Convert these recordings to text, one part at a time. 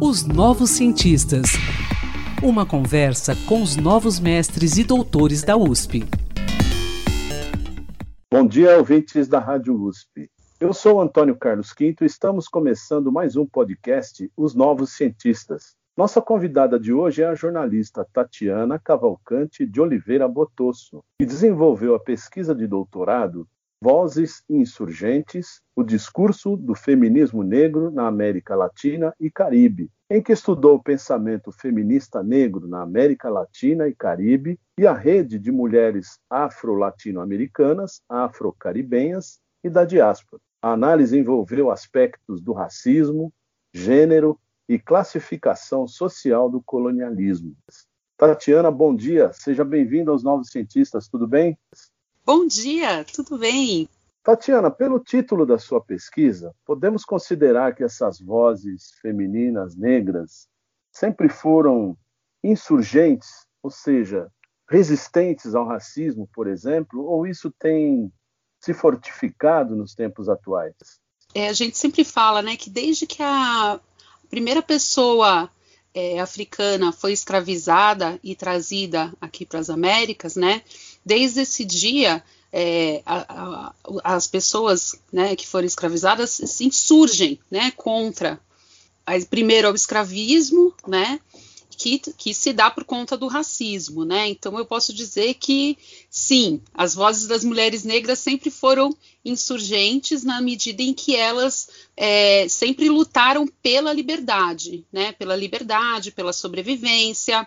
Os Novos Cientistas. Uma conversa com os novos mestres e doutores da USP. Bom dia, ouvintes da Rádio USP. Eu sou Antônio Carlos Quinto e estamos começando mais um podcast Os Novos Cientistas. Nossa convidada de hoje é a jornalista Tatiana Cavalcante de Oliveira Botosso, que desenvolveu a pesquisa de doutorado Vozes Insurgentes, o discurso do feminismo negro na América Latina e Caribe, em que estudou o pensamento feminista negro na América Latina e Caribe e a rede de mulheres afro-latino-americanas, afro-caribenhas e da diáspora. A análise envolveu aspectos do racismo, gênero e classificação social do colonialismo. Tatiana, bom dia. Seja bem-vinda aos Novos Cientistas, tudo bem? Bom dia, tudo bem? Tatiana, pelo título da sua pesquisa, podemos considerar que essas vozes femininas negras sempre foram insurgentes, ou seja, resistentes ao racismo, por exemplo, ou isso tem se fortificado nos tempos atuais? É, a gente sempre fala, né, que desde que a primeira pessoa é, africana foi escravizada e trazida aqui para as Américas, né, desde esse dia, é, a, a, as pessoas né, que foram escravizadas se insurgem né, contra, primeiro, o escravismo, né, que, que, se dá por conta do racismo, né? Então eu posso dizer que sim, as vozes das mulheres negras sempre foram insurgentes na medida em que elas é, sempre lutaram pela liberdade, né? Pela liberdade, pela sobrevivência,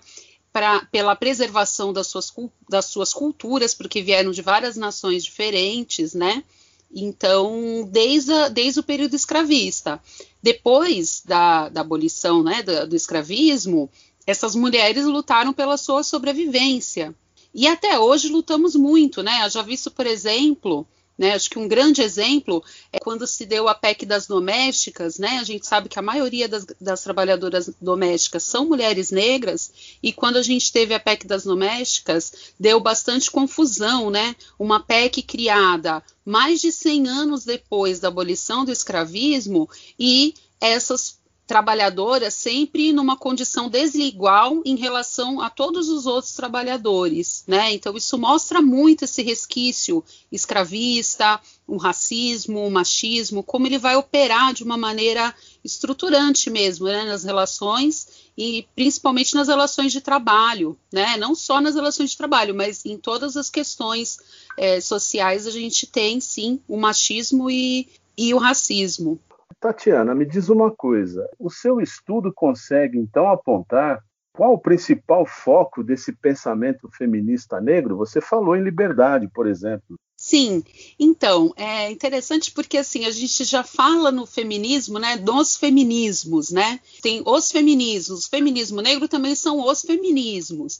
pra, pela preservação das suas, das suas culturas, porque vieram de várias nações diferentes, né? Então, desde, a, desde o período escravista. Depois da, da abolição né, do, do escravismo, essas mulheres lutaram pela sua sobrevivência. E até hoje lutamos muito, né? Já visto, por exemplo, né? Acho que um grande exemplo é quando se deu a PEC das domésticas, né? A gente sabe que a maioria das, das, trabalhadoras domésticas são mulheres negras, e quando a gente teve a PEC das domésticas, deu bastante confusão, né? Uma PEC criada mais de 100 anos depois da abolição do escravismo e essas trabalhadora sempre numa condição desigual em relação a todos os outros trabalhadores, né? Então isso mostra muito esse resquício escravista, o racismo, o machismo, como ele vai operar de uma maneira estruturante mesmo, né, nas relações e principalmente nas relações de trabalho, né? Não só nas relações de trabalho, mas em todas as questões é, sociais a gente tem sim o machismo e, e o racismo. Tatiana, me diz uma coisa: o seu estudo consegue então apontar qual o principal foco desse pensamento feminista negro? Você falou em liberdade, por exemplo. Sim, então é interessante porque assim a gente já fala no feminismo, né, dos feminismos, né? Tem os feminismos, o feminismo negro também são os feminismos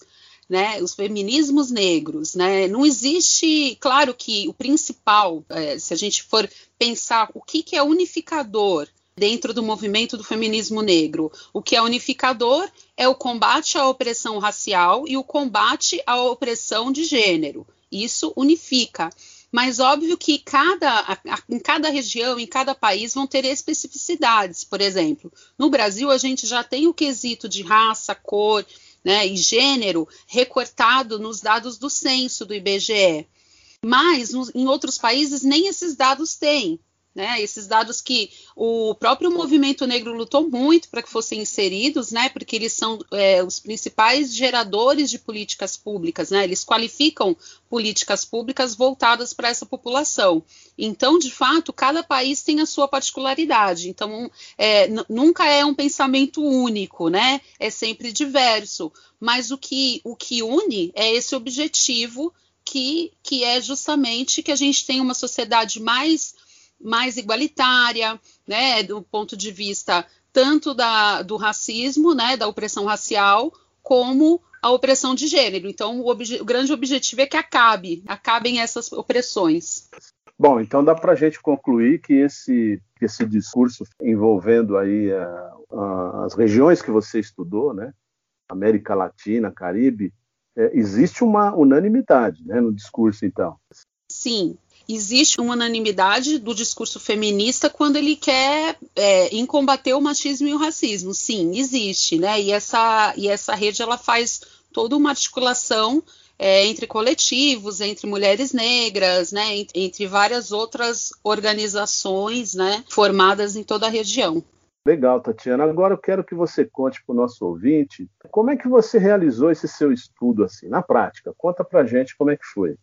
né, os feminismos negros, né, não existe, claro que o principal, é, se a gente for pensar o que, que é unificador dentro do movimento do feminismo negro, o que é unificador é o combate à opressão racial e o combate à opressão de gênero. Isso unifica. Mas óbvio que cada, em cada região, em cada país, vão ter especificidades. Por exemplo, no Brasil a gente já tem o quesito de raça, cor, né, e gênero recortado nos dados do censo do IBGE. Mas no, em outros países nem esses dados têm. Né, esses dados que o próprio movimento negro lutou muito para que fossem inseridos, né, porque eles são é, os principais geradores de políticas públicas, né, eles qualificam políticas públicas voltadas para essa população. Então, de fato, cada país tem a sua particularidade. Então, é, nunca é um pensamento único, né, é sempre diverso. Mas o que, o que une é esse objetivo que, que é justamente que a gente tenha uma sociedade mais mais igualitária, né, do ponto de vista tanto da, do racismo, né, da opressão racial, como a opressão de gênero. Então, o, o grande objetivo é que acabe, acabem essas opressões. Bom, então dá para a gente concluir que esse, esse discurso envolvendo aí uh, uh, as regiões que você estudou, né, América Latina, Caribe, é, existe uma unanimidade né, no discurso, então. Sim, existe uma unanimidade do discurso feminista quando ele quer é, em combater o machismo e o racismo. Sim, existe, né? E essa, e essa rede ela faz toda uma articulação é, entre coletivos, entre mulheres negras, né, entre, entre várias outras organizações né, formadas em toda a região. Legal, Tatiana. Agora eu quero que você conte para o nosso ouvinte como é que você realizou esse seu estudo assim, na prática. Conta para gente como é que foi.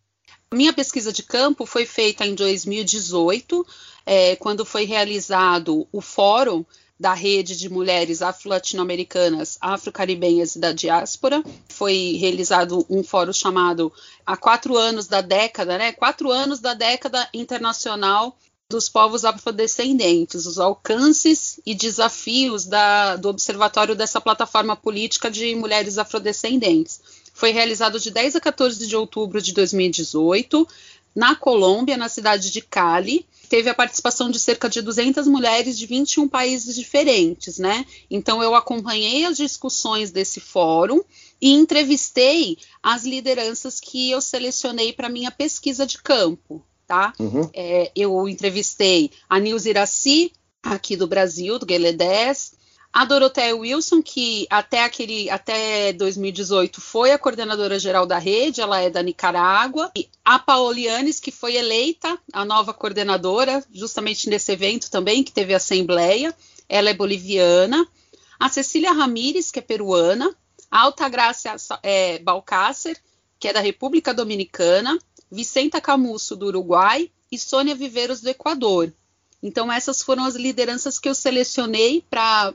Minha pesquisa de campo foi feita em 2018, é, quando foi realizado o fórum da rede de mulheres afro-latino-americanas, afro-caribenhas e da diáspora. Foi realizado um fórum chamado Há Quatro Anos da Década, né? Quatro Anos da Década Internacional dos povos afrodescendentes, os alcances e desafios da, do observatório dessa plataforma política de mulheres afrodescendentes. Foi realizado de 10 a 14 de outubro de 2018, na Colômbia, na cidade de Cali. Teve a participação de cerca de 200 mulheres de 21 países diferentes, né? Então, eu acompanhei as discussões desse fórum e entrevistei as lideranças que eu selecionei para minha pesquisa de campo tá? Uhum. É, eu entrevistei a Nilza Iraci, aqui do Brasil, do Guelé 10, a Dorothea Wilson, que até aquele até 2018 foi a coordenadora geral da rede, ela é da Nicarágua, e a Paolianes, que foi eleita a nova coordenadora, justamente nesse evento também, que teve assembleia, ela é boliviana, a Cecília Ramírez, que é peruana, a Altagracia é, Balcácer, que é da República Dominicana, Vicenta Camusso, do Uruguai, e Sônia Viveiros, do Equador. Então, essas foram as lideranças que eu selecionei para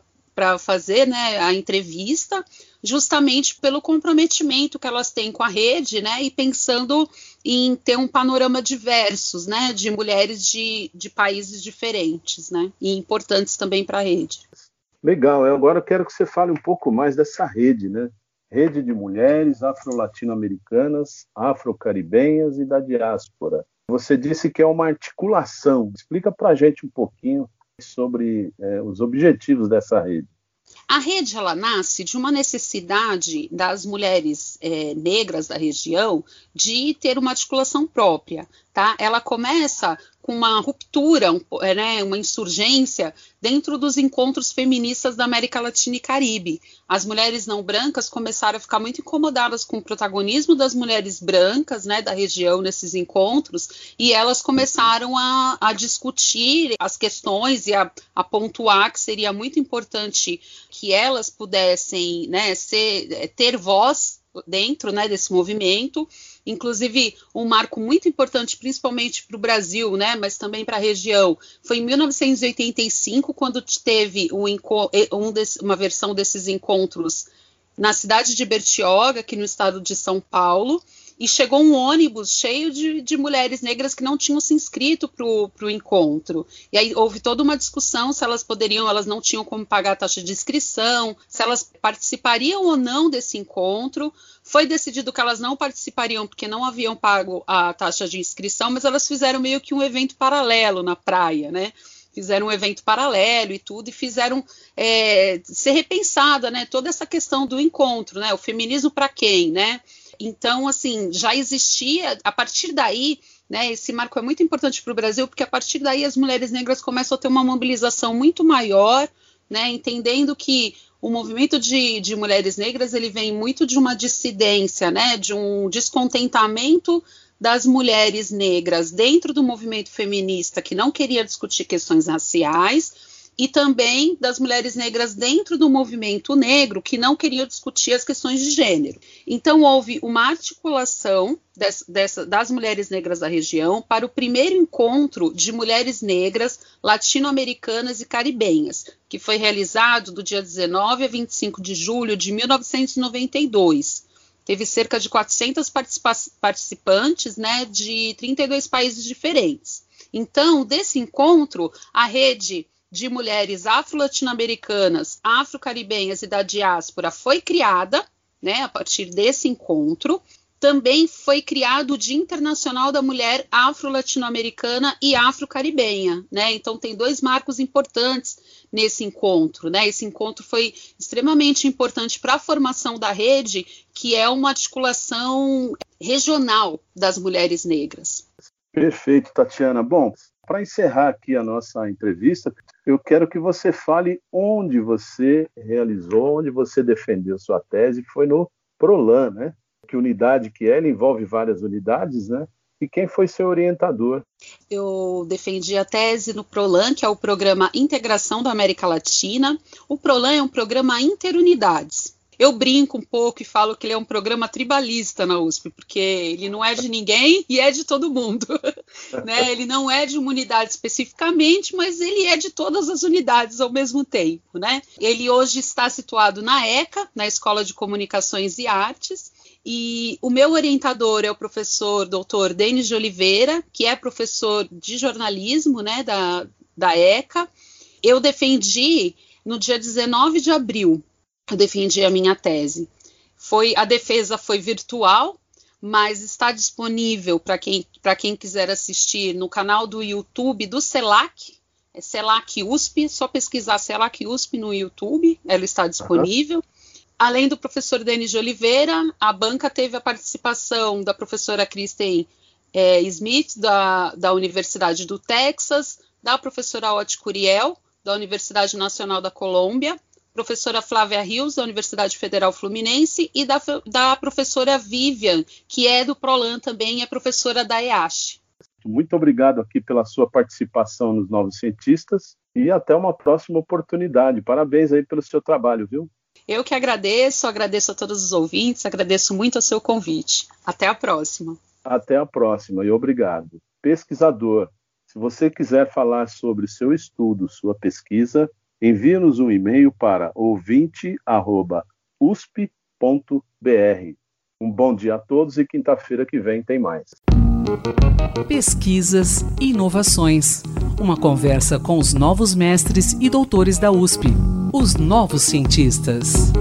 fazer né, a entrevista, justamente pelo comprometimento que elas têm com a rede, né, e pensando em ter um panorama diversos, né, de mulheres de, de países diferentes, né, e importantes também para a rede. Legal, eu agora quero que você fale um pouco mais dessa rede, né? Rede de Mulheres Afro-Latino-Americanas, Afro-Caribenhas e da Diáspora. Você disse que é uma articulação. Explica para a gente um pouquinho sobre é, os objetivos dessa rede. A rede ela nasce de uma necessidade das mulheres é, negras da região de ter uma articulação própria, tá? Ela começa com uma ruptura, um, é, né, uma insurgência dentro dos encontros feministas da América Latina e Caribe. As mulheres não brancas começaram a ficar muito incomodadas com o protagonismo das mulheres brancas né, da região nesses encontros e elas começaram a, a discutir as questões e a, a, pontuar que seria muito importante que elas pudessem né, ser, ter voz dentro né, desse movimento Inclusive, um marco muito importante, principalmente para o Brasil, né, mas também para a região, foi em 1985, quando teve um, um desse, uma versão desses encontros na cidade de Bertioga, aqui no estado de São Paulo, e chegou um ônibus cheio de, de mulheres negras que não tinham se inscrito para o encontro. E aí houve toda uma discussão se elas poderiam, elas não tinham como pagar a taxa de inscrição, se elas participariam ou não desse encontro. Foi decidido que elas não participariam porque não haviam pago a taxa de inscrição, mas elas fizeram meio que um evento paralelo na praia, né? fizeram um evento paralelo e tudo, e fizeram é, ser repensada, né, toda essa questão do encontro, né, o feminismo para quem, né, então, assim, já existia, a partir daí, né, esse marco é muito importante para o Brasil, porque a partir daí as mulheres negras começam a ter uma mobilização muito maior, né, entendendo que o movimento de, de mulheres negras ele vem muito de uma dissidência, né, de um descontentamento das mulheres negras dentro do movimento feminista que não queria discutir questões raciais e também das mulheres negras dentro do movimento negro que não queriam discutir as questões de gênero. Então, houve uma articulação des, dessa, das mulheres negras da região para o primeiro encontro de mulheres negras latino-americanas e caribenhas, que foi realizado do dia 19 a 25 de julho de 1992 teve cerca de 400 participa participantes né, de 32 países diferentes. Então, desse encontro, a rede de mulheres afro-latino-americanas, afro-caribenhas e da diáspora foi criada, né, a partir desse encontro. Também foi criado o Dia Internacional da Mulher Afro-Latino-Americana e Afro-Caribenha, né? Então tem dois marcos importantes nesse encontro, né? Esse encontro foi extremamente importante para a formação da rede, que é uma articulação regional das mulheres negras. Perfeito, Tatiana. Bom, para encerrar aqui a nossa entrevista, eu quero que você fale onde você realizou, onde você defendeu sua tese, que foi no Prolan, né? Que unidade que é, ele envolve várias unidades, né? E quem foi seu orientador? Eu defendi a tese no PROLAN, que é o Programa Integração da América Latina. O PROLAN é um programa interunidades. Eu brinco um pouco e falo que ele é um programa tribalista na USP, porque ele não é de ninguém e é de todo mundo. né? Ele não é de uma unidade especificamente, mas ele é de todas as unidades ao mesmo tempo. Né? Ele hoje está situado na ECA, na Escola de Comunicações e Artes, e o meu orientador é o professor doutor Denis de Oliveira, que é professor de jornalismo né, da, da ECA. Eu defendi no dia 19 de abril, eu defendi a minha tese. Foi A defesa foi virtual, mas está disponível para quem, quem quiser assistir no canal do YouTube do CELAC, é CELAC USP, só pesquisar CELAC USP no YouTube, ela está disponível. Uhum. Além do professor Denis de Oliveira, a banca teve a participação da professora Kristen é, Smith, da, da Universidade do Texas, da professora Otti Curiel, da Universidade Nacional da Colômbia, professora Flávia Rios, da Universidade Federal Fluminense, e da, da professora Vivian, que é do Prolan também, é professora da EASH. Muito obrigado aqui pela sua participação nos Novos Cientistas e até uma próxima oportunidade. Parabéns aí pelo seu trabalho, viu? Eu que agradeço, agradeço a todos os ouvintes, agradeço muito o seu convite. Até a próxima. Até a próxima e obrigado. Pesquisador, se você quiser falar sobre seu estudo, sua pesquisa, envie-nos um e-mail para ouvinte.usp.br. Um bom dia a todos e quinta-feira que vem tem mais. Pesquisas e inovações. Uma conversa com os novos mestres e doutores da USP os novos cientistas.